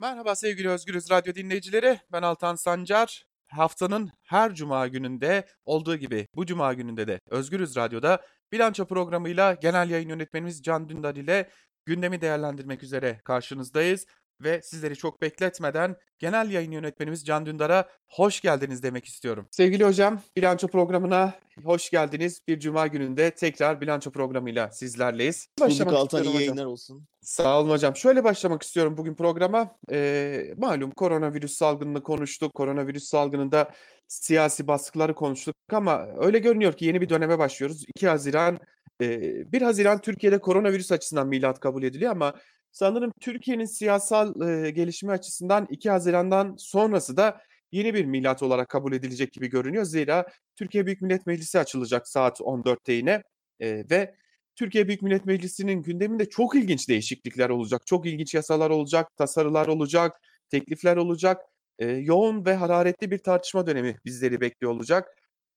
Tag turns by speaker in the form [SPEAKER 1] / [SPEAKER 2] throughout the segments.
[SPEAKER 1] Merhaba sevgili Özgürüz Radyo dinleyicileri. Ben Altan Sancar. Haftanın her cuma gününde olduğu gibi bu cuma gününde de Özgürüz Radyo'da bilanço programıyla genel yayın yönetmenimiz Can Dündar ile gündemi değerlendirmek üzere karşınızdayız ve sizleri çok bekletmeden genel yayın yönetmenimiz Can Dündar'a hoş geldiniz demek istiyorum. Sevgili hocam, bilanço programına hoş geldiniz. Bir cuma gününde tekrar bilanço programıyla sizlerleyiz.
[SPEAKER 2] Başlamak Altan iyi yayınlar olsun.
[SPEAKER 1] Sağ olun hocam. Şöyle başlamak istiyorum bugün programa. Ee, malum koronavirüs salgınını konuştuk. Koronavirüs salgınında siyasi baskıları konuştuk ama öyle görünüyor ki yeni bir döneme başlıyoruz. 2 Haziran, e, 1 Haziran Türkiye'de koronavirüs açısından milat kabul ediliyor ama Sanırım Türkiye'nin siyasal e, gelişimi açısından 2 Haziran'dan sonrası da yeni bir milat olarak kabul edilecek gibi görünüyor. Zira Türkiye Büyük Millet Meclisi açılacak saat 14'te yine e, ve Türkiye Büyük Millet Meclisi'nin gündeminde çok ilginç değişiklikler olacak. Çok ilginç yasalar olacak, tasarılar olacak, teklifler olacak. E, yoğun ve hararetli bir tartışma dönemi bizleri bekliyor olacak.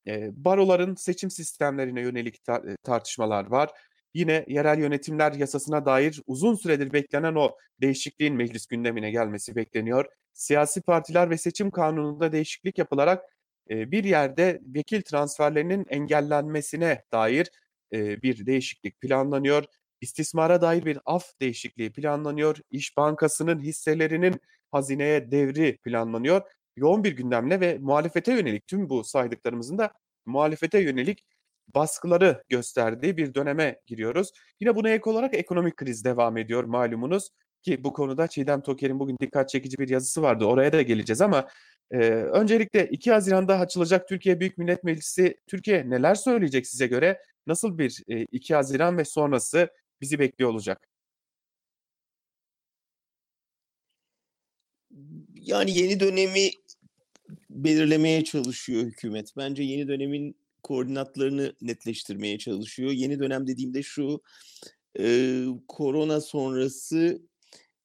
[SPEAKER 1] E, baroların seçim sistemlerine yönelik tar- tartışmalar var. Yine yerel yönetimler yasasına dair uzun süredir beklenen o değişikliğin meclis gündemine gelmesi bekleniyor. Siyasi partiler ve seçim kanununda değişiklik yapılarak e, bir yerde vekil transferlerinin engellenmesine dair e, bir değişiklik planlanıyor. İstismara dair bir af değişikliği planlanıyor. İş Bankası'nın hisselerinin hazineye devri planlanıyor. Yoğun bir gündemle ve muhalefete yönelik tüm bu saydıklarımızın da muhalefete yönelik baskıları gösterdiği bir döneme giriyoruz. Yine buna ek olarak ekonomik kriz devam ediyor malumunuz ki bu konuda Çiğdem Toker'in bugün dikkat çekici bir yazısı vardı. Oraya da geleceğiz ama e, öncelikle 2 Haziran'da açılacak Türkiye Büyük Millet Meclisi Türkiye neler söyleyecek size göre? Nasıl bir e, 2 Haziran ve sonrası bizi bekliyor olacak?
[SPEAKER 2] Yani yeni dönemi belirlemeye çalışıyor hükümet. Bence yeni dönemin koordinatlarını netleştirmeye çalışıyor. Yeni dönem dediğimde şu e, korona sonrası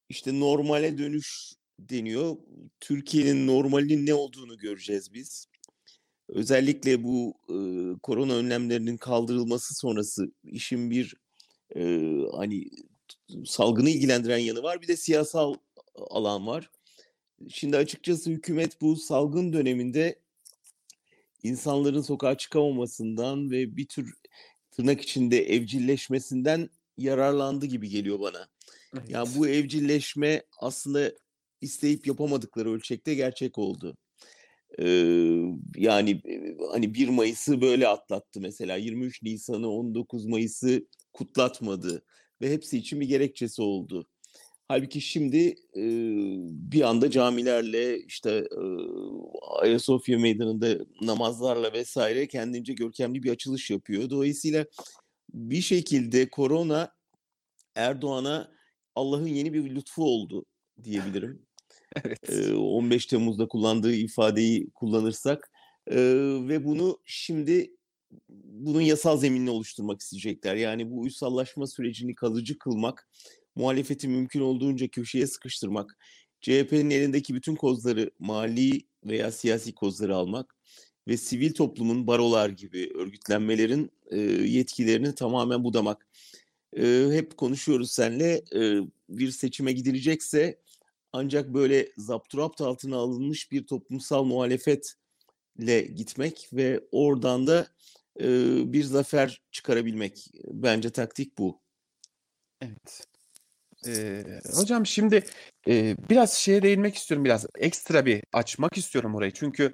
[SPEAKER 2] işte normale dönüş deniyor. Türkiye'nin normalinin ne olduğunu göreceğiz biz. Özellikle bu e, korona önlemlerinin kaldırılması sonrası işin bir e, hani salgını ilgilendiren yanı var. Bir de siyasal alan var. Şimdi açıkçası hükümet bu salgın döneminde insanların sokağa çıkamamasından ve bir tür tırnak içinde evcilleşmesinden yararlandı gibi geliyor bana. Evet. Yani bu evcilleşme aslında isteyip yapamadıkları ölçekte gerçek oldu. Ee, yani hani 1 Mayıs'ı böyle atlattı mesela 23 Nisan'ı 19 Mayıs'ı kutlatmadı ve hepsi için bir gerekçesi oldu. Halbuki şimdi e, bir anda camilerle işte e, Ayasofya Meydanı'nda namazlarla vesaire kendince görkemli bir açılış yapıyor. Dolayısıyla bir şekilde korona Erdoğan'a Allah'ın yeni bir lütfu oldu diyebilirim. evet. E, 15 Temmuz'da kullandığı ifadeyi kullanırsak e, ve bunu şimdi bunun yasal zeminini oluşturmak isteyecekler. Yani bu uysallaşma sürecini kalıcı kılmak muhalefeti mümkün olduğunca köşeye sıkıştırmak, CHP'nin elindeki bütün kozları mali veya siyasi kozları almak ve sivil toplumun barolar gibi örgütlenmelerin e, yetkilerini tamamen budamak. E, hep konuşuyoruz senle e, bir seçime gidilecekse ancak böyle zapturapt altına alınmış bir toplumsal muhalefetle gitmek ve oradan da e, bir zafer çıkarabilmek. Bence taktik bu.
[SPEAKER 1] Evet. Ee, hocam şimdi e, biraz şeye değinmek istiyorum biraz ekstra bir açmak istiyorum orayı çünkü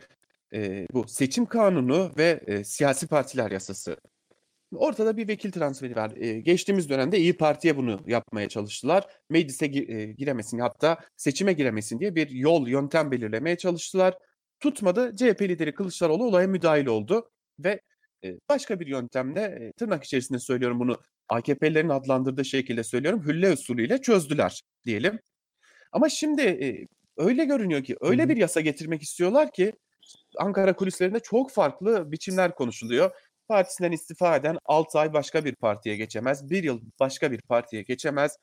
[SPEAKER 1] e, bu seçim kanunu ve e, siyasi partiler yasası ortada bir vekil transferi var. E, geçtiğimiz dönemde İyi Parti'ye bunu yapmaya çalıştılar. Meclise gi- e, giremesin hatta seçime giremesin diye bir yol yöntem belirlemeye çalıştılar. Tutmadı. CHP lideri Kılıçdaroğlu olaya müdahil oldu ve başka bir yöntemle tırnak içerisinde söylüyorum bunu AKP'lerin adlandırdığı şekilde söylüyorum hülle usulüyle çözdüler diyelim. Ama şimdi öyle görünüyor ki öyle bir yasa getirmek istiyorlar ki Ankara kulislerinde çok farklı biçimler konuşuluyor. Partisinden istifa eden 6 ay başka bir partiye geçemez. 1 yıl başka bir partiye geçemez.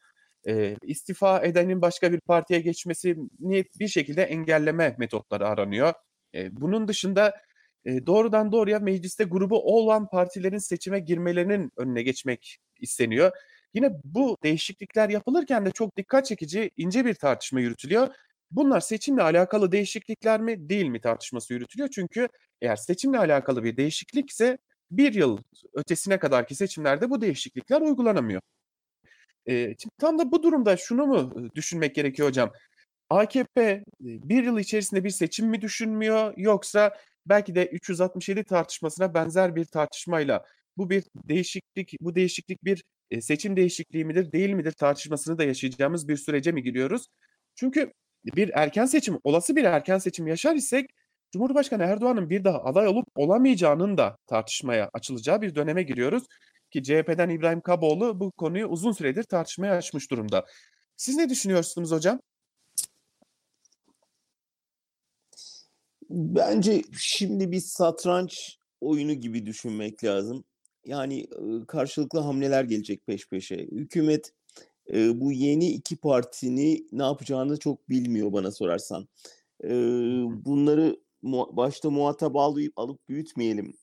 [SPEAKER 1] E, istifa edenin başka bir partiye geçmesini bir şekilde engelleme metotları aranıyor. E, bunun dışında e, doğrudan doğruya mecliste grubu olan partilerin seçime girmelerinin önüne geçmek isteniyor. Yine bu değişiklikler yapılırken de çok dikkat çekici ince bir tartışma yürütülüyor. bunlar seçimle alakalı değişiklikler mi değil mi tartışması yürütülüyor. Çünkü eğer seçimle alakalı bir değişiklikse bir yıl ötesine kadarki seçimlerde bu değişiklikler uygulanamıyor. Şimdi tam da bu durumda şunu mu düşünmek gerekiyor hocam? AKP bir yıl içerisinde bir seçim mi düşünmüyor yoksa belki de 367 tartışmasına benzer bir tartışmayla bu bir değişiklik bu değişiklik bir, eee, seçim değişikliği midir, değil midir tartışmasını da yaşayacağımız bir sürece mi giriyoruz? Çünkü bir erken seçim, olası bir erken seçim yaşar isek Cumhurbaşkanı Erdoğan'ın bir daha aday olup olamayacağının da tartışmaya açılacağı bir döneme giriyoruz ki CHP'den İbrahim Kaboğlu bu konuyu uzun süredir tartışmaya açmış durumda. Siz ne düşünüyorsunuz hocam?
[SPEAKER 2] Bence şimdi bir satranç oyunu gibi düşünmek lazım. Yani, karşılıklı hamleler gelecek peş peşe. Hükümet, bu yeni 2 partinin ne yapacağını çok bilmiyor bana sorarsan. Bunları başta muhatap almayıp alıp büyütmeyelim,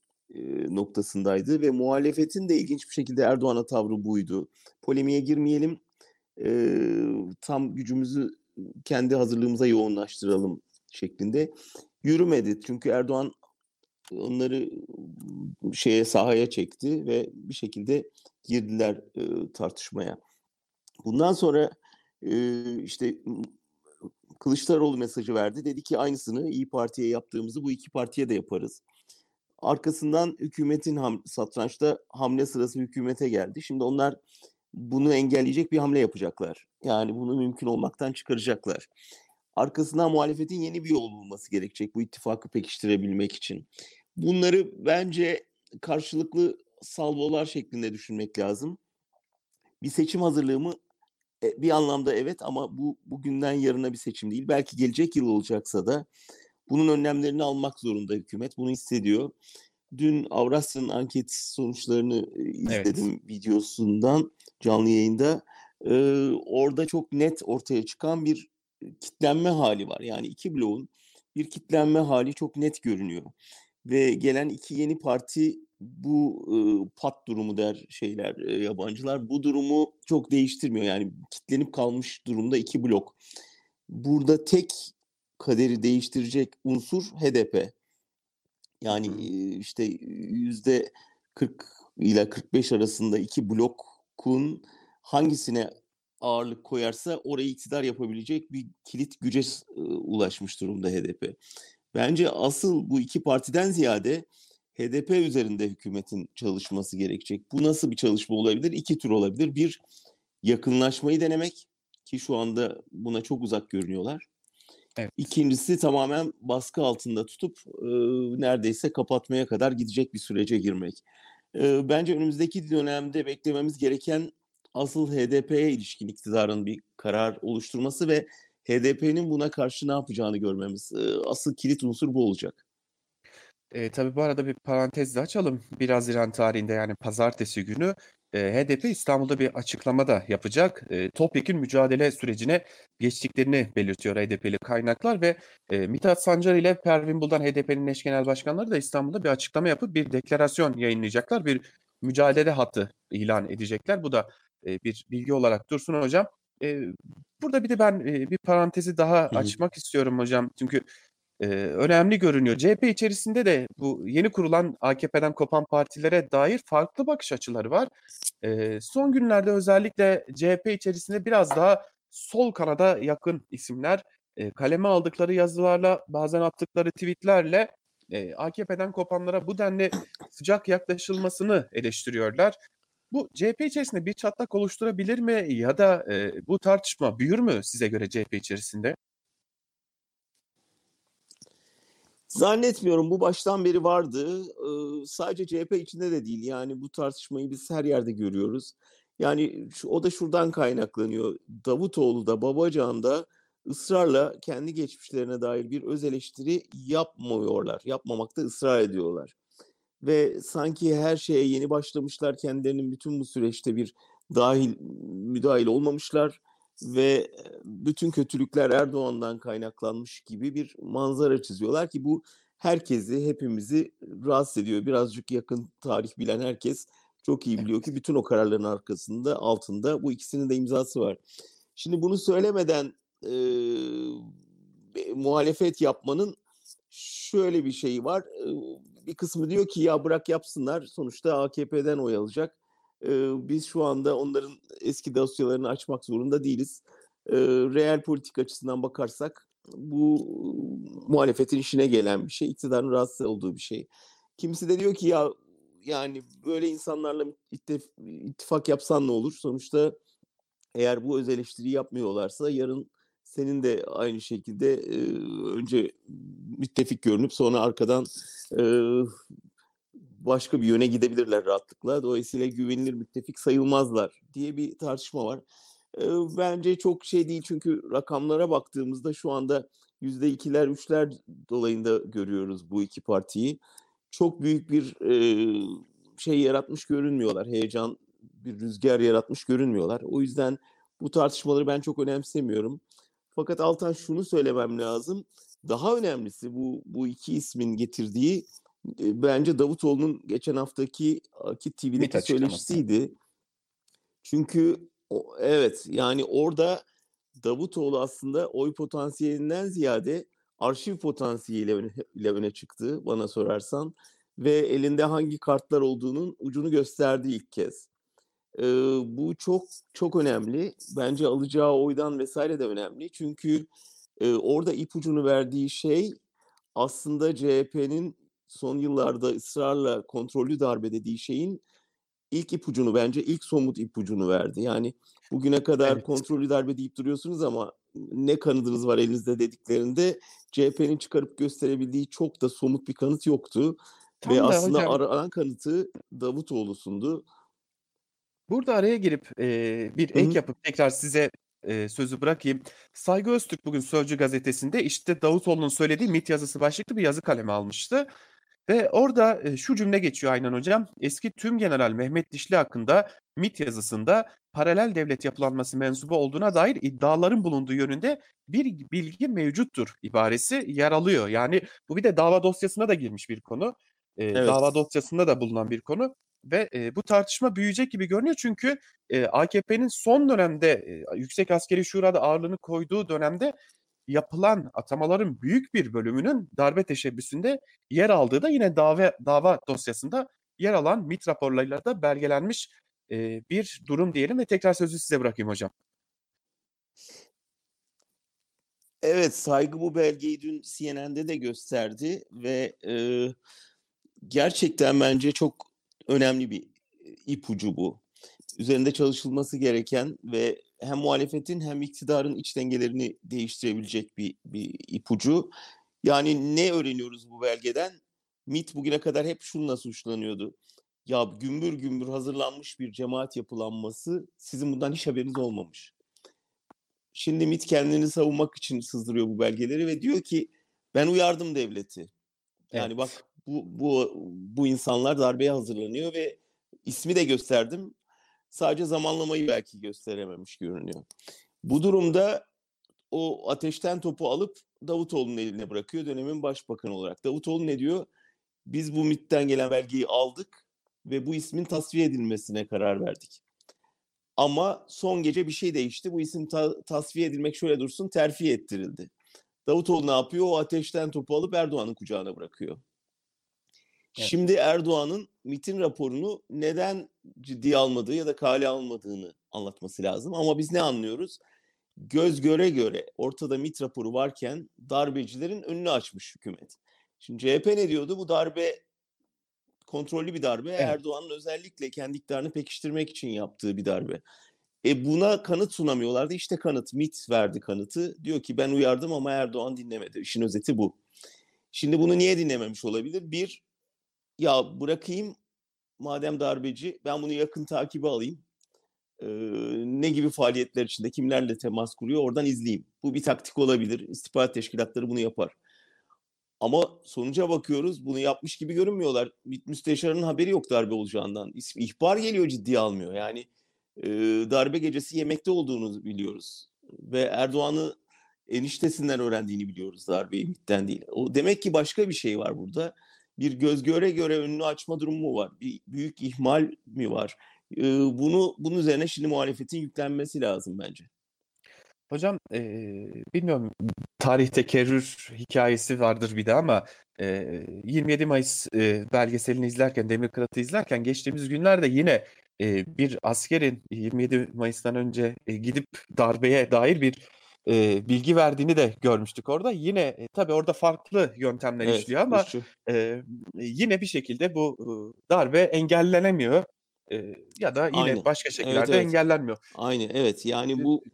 [SPEAKER 2] noktasındaydı ve muhalefetin de ilginç bir şekilde Erdoğan'a tavrı buydu. Polemiğe girmeyelim, tam gücümüzü kendi hazırlığımıza yoğunlaştıralım şeklinde. Yürümedi çünkü Erdoğan onları şeye, sahaya çekti ve bir şekilde girdiler, ııı, tartışmaya. Bundan sonra, eee, işte, Kılıçdaroğlu mesajı verdi. Dedi ki aynısını İYİ Parti'ye yaptığımızı bu 2 partiye de yaparız. Arkasından hükümetin ham satrançta hamle sırası hükümete geldi. Şimdi onlar bunu engelleyecek bir hamle yapacaklar. Yani bunu mümkün olmaktan çıkaracaklar. Arkasından muhalefetin yeni bir yol bulması gerekecek bu ittifakı pekiştirebilmek için. Bunları bence karşılıklı salvolar şeklinde düşünmek lazım. Bir seçim hazırlığı mı? E, bir anlamda evet ama bu bugünden yarına bir seçim değil. Belki gelecek yıl olacaksa da bunun önlemlerini almak zorunda hükümet. Bunu hissediyor. Dün Avrasya'nın anket sonuçlarını, eee, izledim
[SPEAKER 1] Evet.
[SPEAKER 2] videosundan canlı yayında. Eee, orada çok net ortaya çıkan bir kitlenme hâli var. Yani 2 bloğun bir kitlenme hâli çok net görünüyor ve gelen 2 yeni parti bu, ııı, pat durumu der şeyler, eee, yabancılar. Bu durumu çok değiştirmiyor. Yani kitlenip kalmış durumda 2 blok. Burada tek kaderi değiştirecek unsur HDP. Yani, eee, işte, %40 ile 45 arasında 2 blokun hangisine ağırlık koyarsa orayı iktidar yapabilecek bir kilit güce ulaşmış durumda HDP. Bence asıl bu 2 partiden ziyade HDP üzerinde hükümetin çalışması gerekecek. Bu nasıl bir çalışma olabilir? 2 tür olabilir. 1 yakınlaşmayı denemek ki şu anda buna çok uzak görünüyorlar.
[SPEAKER 1] Evet.
[SPEAKER 2] 2'ncisi tamamen baskı altında tutup, ııı, neredeyse kapatmaya kadar gidecek bir sürece girmek. Eee, bence önümüzdeki dönemde beklememiz gereken asıl HDP'ye ilişkin iktidarın bir karar oluşturması ve HDP'nin buna karşı ne yapacağını görmemiz. Asıl kilit unsur bu olacak.
[SPEAKER 1] Eee, tabii bu arada bir parantez de açalım. 1 Haziran tarihinde yani pazartesi günü, eee, HDP İstanbul'da bir açıklama da yapacak. Eee, topyekün mücadele sürecine geçtiklerini belirtiyor HDP'li kaynaklar ve, eee, Mithat Sancar ile Pervin Buldan HDP'nin eş genel başkanları da İstanbul'da bir açıklama yapıp bir deklarasyon yayınlayacaklar. Bir mücadele hattı ilan edecekler. Bu da, bir bilgi olarak dursun hocam. Burada bir de ben, bir parantezi daha açmak istiyorum hocam. Çünkü, önemli görünüyor. CHP içerisinde de bu yeni kurulan AKP'den kopan partilere dair farklı bakış açıları var. Son günlerde özellikle CHP içerisinde biraz daha sol kanada yakın isimler, kaleme aldıkları yazılarla, bazen attıkları tweet'lerle, AKP'den kopanlara bu denli sıcak yaklaşılmasını eleştiriyorlar. Bu CHP içerisinde bir çatlak oluşturabilir mi ya da, eee, bu tartışma büyür mü size göre CHP içerisinde?
[SPEAKER 2] Zannetmiyorum. Bu baştan beri vardı. Iıı, sadece CHP içinde de değil. Yani bu tartışmayı biz her yerde görüyoruz. Yani o da şuradan kaynaklanıyor. Davutoğlu da Babacan da ısrarla kendi geçmişlerine dair bir öz eleştiri yapmıyorlar. Yapmamakta ısrar ediyorlar ve sanki her şeye yeni başlamışlar, kendilerinin bütün bu süreçte bir dâhil müdahil olmamışlar ve bütün kötülükler Erdoğan'dan kaynaklanmış gibi bir manzara çiziyorlar ki bu herkesi, hepimizi rahatsız ediyor. Birazcık yakın tarih bilen herkes çok iyi biliyor ki bütün o kararların arkasında, altında bu ikisinin de imzası var. Şimdi bunu söylemeden, eee, muhalefet yapmanın şöyle bir şeyi var. E, bir kısmı diyor ki ya bırak yapsınlar sonuçta AKP'den oy alacak. E, biz şu anda onların eski dosyalarını açmak zorunda değiliz. E, reel politik açısından bakarsak bu muhalefetin işine gelen bir şey, iktidarın rahatsız olduğu bir şey. Kimisi de diyor ki ya yani böyle insanlarla ittifak yapsan ne olur? Sonuçta eğer bu öz eleştiriyi yapmıyorlarsa yarın senin de aynı şekilde e, önce müttefik görünüp sonra arkadan e, başka bir yöne gidebilirler rahatlıkla. Dolayısıyla güvenilir müttefik sayılmazlar diye bir tartışma var. E, bence çok şey değil çünkü rakamlara baktığımızda şu anda yüzde ikiler, üçler dolayında görüyoruz bu iki partiyi. Çok büyük bir e, şey yaratmış görünmüyorlar. Heyecan, bir rüzgar yaratmış görünmüyorlar. O yüzden bu tartışmaları ben çok önemsemiyorum. Fakat Altan şunu söylemem lazım. Daha önemlisi bu bu iki ismin getirdiği e, bence Davutoğlu'nun geçen haftaki Akit TV'deki söyleşisiydi. Çünkü o, evet yani orada Davutoğlu aslında oy potansiyelinden ziyade arşiv potansiyeliyle öne, öne çıktı bana sorarsan ve elinde hangi kartlar olduğunun ucunu gösterdi ilk kez. Ee, bu çok çok önemli. Bence alacağı oydan vesaire de önemli. Çünkü e, orada ipucunu verdiği şey aslında CHP'nin son yıllarda ısrarla kontrollü darbe dediği şeyin ilk ipucunu bence ilk somut ipucunu verdi. Yani bugüne kadar evet. kontrollü darbe deyip duruyorsunuz ama ne kanıtınız var elinizde dediklerinde CHP'nin çıkarıp gösterebildiği çok da somut bir kanıt yoktu. Tam Ve aslında hocam, aranan kanıtı Davutoğlu'sundu.
[SPEAKER 1] Burada araya girip e, bir ek yapıp tekrar size e, sözü bırakayım. Saygı Öztürk bugün Sözcü gazetesinde işte Davutoğlu'nun söylediği MIT yazısı başlıklı bir yazı kaleme almıştı. Ve orada e, şu cümle geçiyor aynen hocam. Eski tüm general Mehmet Dişli hakkında MIT yazısında paralel devlet yapılanması mensubu olduğuna dair iddiaların bulunduğu yönünde bir bilgi mevcuttur ibaresi yer alıyor. Yani bu bir de dava dosyasına da girmiş bir konu. E, evet. Dava dosyasında da bulunan bir konu ve e, bu tartışma büyüyecek gibi görünüyor çünkü e, AKP'nin son dönemde e, Yüksek Askeri Şura'da ağırlığını koyduğu dönemde yapılan atamaların büyük bir bölümünün darbe teşebbüsünde yer aldığı da yine dava dava dosyasında yer alan MIT raporlarıyla da belgelenmiş e, bir durum diyelim ve tekrar sözü size bırakayım hocam.
[SPEAKER 2] Evet, saygı bu belgeyi dün CNN'de de gösterdi ve e, gerçekten bence çok önemli bir ipucu bu. Üzerinde çalışılması gereken ve hem muhalefetin hem iktidarın iç dengelerini değiştirebilecek bir, bir ipucu. Yani ne öğreniyoruz bu belgeden? MIT bugüne kadar hep şununla suçlanıyordu. Ya gümbür gümbür hazırlanmış bir cemaat yapılanması sizin bundan hiç haberiniz olmamış. Şimdi MIT kendini savunmak için sızdırıyor bu belgeleri ve diyor ki ben uyardım devleti. Yani evet. bak bu, bu, bu insanlar darbeye hazırlanıyor ve ismi de gösterdim. Sadece zamanlamayı belki gösterememiş görünüyor. Bu durumda o ateşten topu alıp Davutoğlu'nun eline bırakıyor dönemin başbakanı olarak. Davutoğlu ne diyor? Biz bu MIT'ten gelen belgeyi aldık ve bu ismin tasfiye edilmesine karar verdik. Ama son gece bir şey değişti. Bu isim ta- tasfiye edilmek şöyle dursun terfi ettirildi. Davutoğlu ne yapıyor? O ateşten topu alıp Erdoğan'ın kucağına bırakıyor. Evet. Şimdi Erdoğan'ın MIT'in raporunu neden ciddiye almadığı ya da kale almadığını anlatması lazım. Ama biz ne anlıyoruz? Göz göre göre ortada MIT raporu varken darbecilerin önünü açmış hükümet. Şimdi CHP ne diyordu? Bu darbe kontrollü bir darbe. Evet. Erdoğan'ın özellikle kendi iktidarını pekiştirmek için yaptığı bir darbe. E buna kanıt sunamıyorlardı. İşte kanıt. MIT verdi kanıtı. Diyor ki ben uyardım ama Erdoğan dinlemedi. İşin özeti bu. Şimdi bunu niye dinlememiş olabilir? Bir, ya bırakayım madem darbeci ben bunu yakın takibi alayım. Ee, ne gibi faaliyetler içinde kimlerle temas kuruyor oradan izleyeyim. Bu bir taktik olabilir. İstihbarat teşkilatları bunu yapar. Ama sonuca bakıyoruz bunu yapmış gibi görünmüyorlar. Müsteşarın haberi yok darbe olacağından. İhbar geliyor ciddiye almıyor. Yani e, darbe gecesi yemekte olduğunu biliyoruz. Ve Erdoğan'ı eniştesinden öğrendiğini biliyoruz darbeyi MİT'ten değil. O demek ki başka bir şey var burada bir göz göre göre önünü açma durumu mu var? Bir büyük ihmal mi var? Ee, bunu bunun üzerine şimdi muhalefetin yüklenmesi lazım bence.
[SPEAKER 1] Hocam, eee, bilmiyorum, tarih tekerrür hikâyesi vardır bir de ama, eee, 27 Mayıs, eee, belgeselini izlerken, Demir Kırat'ı izlerken geçtiğimiz günlerde yine, eee, bir askerin 27 Mayıs'tan önce, eee, gidip darbeye dair bir, eee, bilgi verdiğini de görmüştük orada. Yine, eee, tabii orada farklı yöntemler
[SPEAKER 2] Evet,
[SPEAKER 1] işliyor ama, eee, yine bir şekilde bu, ııı, darbe engellenemiyor, eee, ya da yine
[SPEAKER 2] Aynı.
[SPEAKER 1] başka
[SPEAKER 2] Evet,
[SPEAKER 1] şekillerde
[SPEAKER 2] evet.
[SPEAKER 1] engellenmiyor.
[SPEAKER 2] Aynı, evet. Yani bu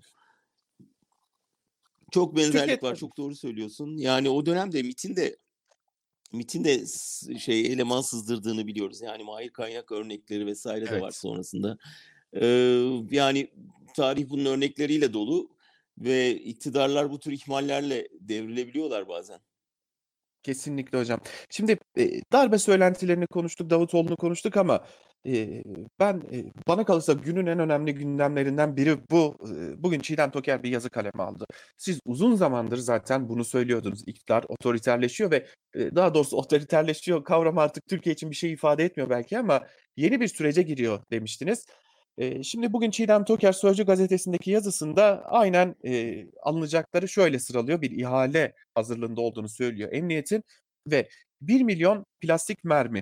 [SPEAKER 2] çok benzerlik var,
[SPEAKER 1] tabii.
[SPEAKER 2] çok doğru söylüyorsun. Yani o dönemde MİT'in de MİT'in de şey, eleman sızdırdığını biliyoruz. Yani Mahir Kaynak örnekleri vs. de var
[SPEAKER 1] Evet.
[SPEAKER 2] sonrasında. Eee, yani tarih bunun örnekleriyle dolu ve iktidarlar bu tür ihmallerle devrilebiliyorlar bazen.
[SPEAKER 1] Kesinlikle hocam. Şimdi, eee, darbe söylentilerini konuştuk, Davutoğlu'nu konuştuk ama, eee, ben, eee, bana kalırsa günün en önemli gündemlerinden biri bu. Iıı, bugün Çiğdem Toker bir yazı kaleme aldı. Siz uzun zamandır zaten bunu söylüyordunuz. İktidar otoriterleşiyor ve, eee, daha doğrusu otoriterleşiyor kavramı artık Türkiye için bir şey ifade etmiyor belki ama yeni bir sürece giriyor demiştiniz. Şimdi bugün Çiğdem Toker Sözcü gazetesindeki yazısında aynen, eee, alınacakları şöyle sıralıyor. Bir ihale hazırlığında olduğunu söylüyor emniyetin ve 1.000.000 plastik mermi,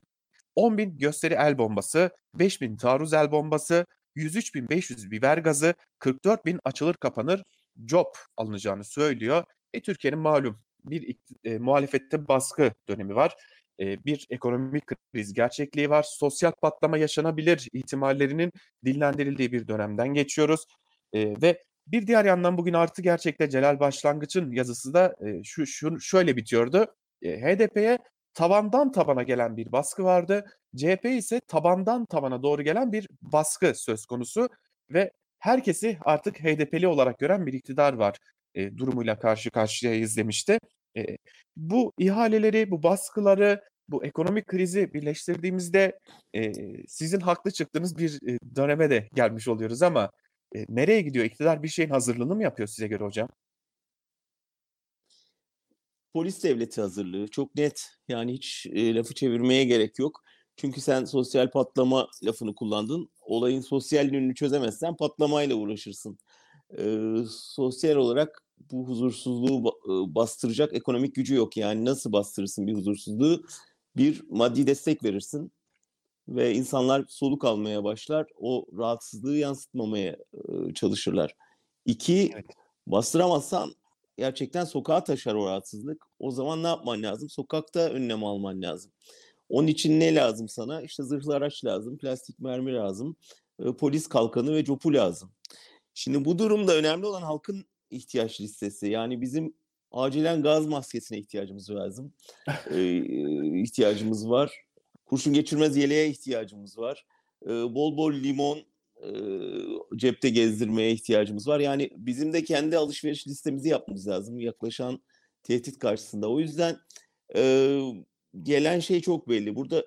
[SPEAKER 1] 10.000 gösteri el bombası, 5.000 taarruz el bombası, 103.500 biber gazı, 44.000 açılır kapanır cop alınacağını söylüyor. E, Türkiye'nin malum bir eee, muhalefette baskı dönemi var. Bir ekonomik kriz gerçekliği var. Sosyal patlama yaşanabilir ihtimallerinin dillendirildiği bir dönemden geçiyoruz. Ve bir diğer yandan bugün Artı Gerçek'te Celal Başlangıç'ın yazısı da, şu şun şöyle bitiyordu. HDP'ye tavandan tabana gelen bir baskı vardı. CHP ise tabandan tabana doğru gelen bir baskı söz konusu ve herkesi artık HDP'li olarak gören bir iktidar var, eee, durumuyla karşı karşıyayız demişti. Eee, bu ihaleleri, bu baskıları, bu ekonomik krizi birleştirdiğimizde, eee, sizin haklı çıktığınız bir, eee, döneme de gelmiş oluyoruz ama, eee, nereye gidiyor? İktidar bir şeyin hazırlığını mı yapıyor size göre hocam?
[SPEAKER 2] Polis devleti hazırlığı çok net. Yani hiç, eee, lafı çevirmeye gerek yok. Çünkü sen sosyal patlama lafını kullandın. Olayın sosyal yönünü çözemezsen patlamayla uğraşırsın. Eee, sosyal olarak bu huzursuzluğu bastıracak ekonomik gücü yok. Yani nasıl bastırırsın bir huzursuzluğu? Bir, maddi destek verirsin ve insanlar soluk almaya başlar. O rahatsızlığı yansıtmamaya, çalışırlar. 2,
[SPEAKER 1] Evet.
[SPEAKER 2] bastıramazsan gerçekten sokağa taşar o rahatsızlık. O zaman ne yapman lazım? Sokakta önlem alman lazım. Onun için ne lazım sana? İşte zırhlı araç lazım, plastik mermi lazım, polis kalkanı ve copu lazım. Şimdi bu durumda önemli olan halkın ihtiyaç listesi. Yani bizim acilen gaz maskesine ihtiyacımız lazım. Eee, ihtiyacımız var. Kurşun geçirmez yeleğe ihtiyacımız var. Eee, bol bol limon, eee, cepte gezdirmeye ihtiyacımız var. Yani bizim de kendi alışveriş listemizi yapmamız lazım yaklaşan tehdit karşısında. O yüzden, eee, gelen şey çok belli. Burada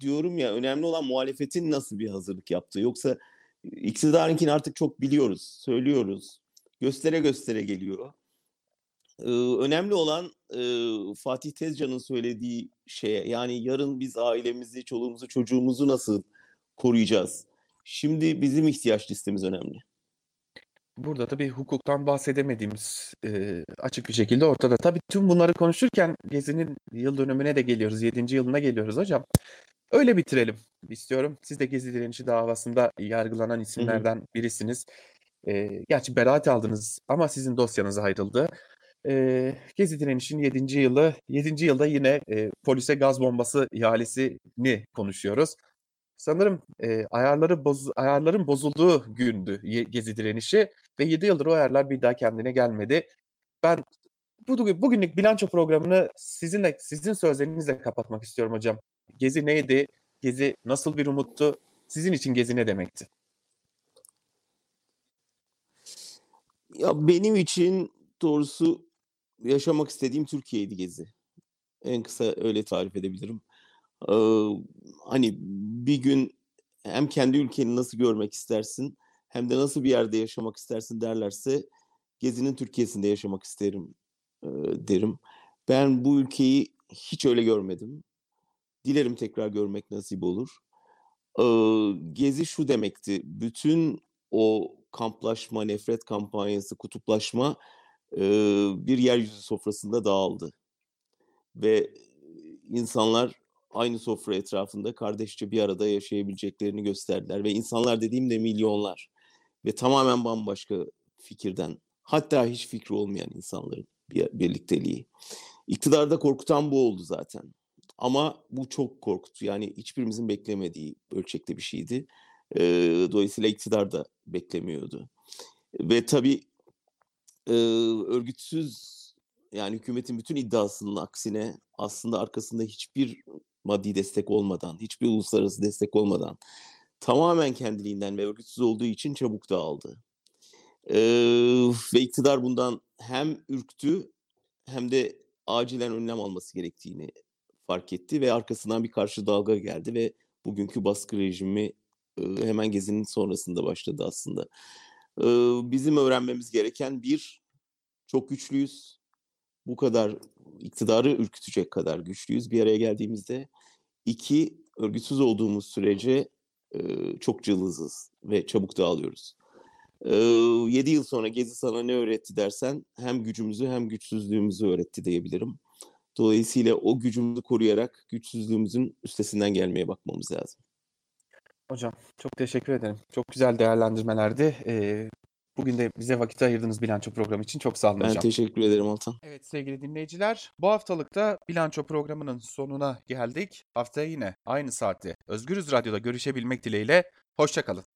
[SPEAKER 2] diyorum ya, önemli olan muhalefetin nasıl bir hazırlık yaptığı. Yoksa iktidarınkini artık çok biliyoruz, söylüyoruz. Göstere göstere geliyor. Önemli olan, Fatih Tezcan'ın söylediği şeye, yani yarın biz ailemizi, çoluğumuzu, çocuğumuzu nasıl koruyacağız? Şimdi bizim ihtiyaç listemiz önemli.
[SPEAKER 1] Burada tabii hukuktan bahsedemediğimiz, eee, açık bir şekilde ortada. Tabii tüm bunları konuşurken Gezi'nin yıl dönümüne de geliyoruz, 7. yılına geliyoruz hocam. Öyle bitirelim istiyorum. Siz de Gezi direnişi davasında yargılanan isimlerden birisiniz. Eee, gerçi beraat aldınız ama sizin dosyanız ayrıldı. Eee, Gezi direnişinin 7. yılı, 7. yılda yine, eee, polise gaz bombası ihalesini konuşuyoruz. Sanırım, eee, ayarları boz ayarların bozulduğu gündü Gezi direnişi ve 7 yıldır o ayarlar bir daha kendine gelmedi. Ben budu bugünlük bilanço programını sizinle, sizin sözlerinizle kapatmak istiyorum hocam. Gezi neydi? Gezi nasıl bir umuttu? Sizin için Gezi ne demekti?
[SPEAKER 2] Ya, benim için doğrusu yaşamak istediğim Türkiye'ydi Gezi. En kısa öyle tarif edebilirim. Iıı, hani, bir gün hem kendi ülkeni nasıl görmek istersin hem de nasıl bir yerde yaşamak istersin derlerse Gezi'nin Türkiye'sinde yaşamak isterim, ııı, derim. Ben bu ülkeyi hiç öyle görmedim. Dilerim tekrar görmek nasip olur. Iıı, Gezi şu demekti, bütün o kamplaşma, nefret kampanyası, kutuplaşma e, bir yeryüzü sofrasında dağıldı. Ve insanlar aynı sofra etrafında kardeşçe bir arada yaşayabileceklerini gösterdiler. Ve insanlar dediğimde milyonlar ve tamamen bambaşka fikirden hatta hiç fikri olmayan insanların bir birlikteliği. İktidarda korkutan bu oldu zaten. Ama bu çok korkuttu. Yani hiçbirimizin beklemediği ölçekte bir şeydi. E, dolayısıyla iktidar da beklemiyordu. Ve tabii e, örgütsüz yani hükümetin bütün iddiasının aksine aslında arkasında hiçbir maddi destek olmadan, hiçbir uluslararası destek olmadan tamamen kendiliğinden ve örgütsüz olduğu için çabuk dağıldı. Ee, ve iktidar bundan hem ürktü hem de acilen önlem alması gerektiğini fark etti ve arkasından bir karşı dalga geldi ve bugünkü baskı rejimi e, hemen gezinin sonrasında başladı aslında. Bizim öğrenmemiz gereken bir, çok güçlüyüz. Bu kadar iktidarı ürkütecek kadar güçlüyüz bir araya geldiğimizde. İki, örgütsüz olduğumuz sürece çok cılızız ve çabuk dağılıyoruz. E, 7 yıl sonra Gezi sana ne öğretti dersen hem gücümüzü hem güçsüzlüğümüzü öğretti diyebilirim. Dolayısıyla o gücümüzü koruyarak güçsüzlüğümüzün üstesinden gelmeye bakmamız lazım.
[SPEAKER 1] Hocam çok teşekkür ederim. Çok güzel değerlendirmelerdi. Ee, bugün de bize vakit ayırdığınız bilanço programı için çok sağ olun
[SPEAKER 2] Ben
[SPEAKER 1] hocam.
[SPEAKER 2] teşekkür ederim Altan.
[SPEAKER 1] Evet sevgili dinleyiciler, bu haftalıkta bilanço programının sonuna geldik. Haftaya yine aynı saatte Özgürüz Radyo'da görüşebilmek dileğiyle. Hoşçakalın.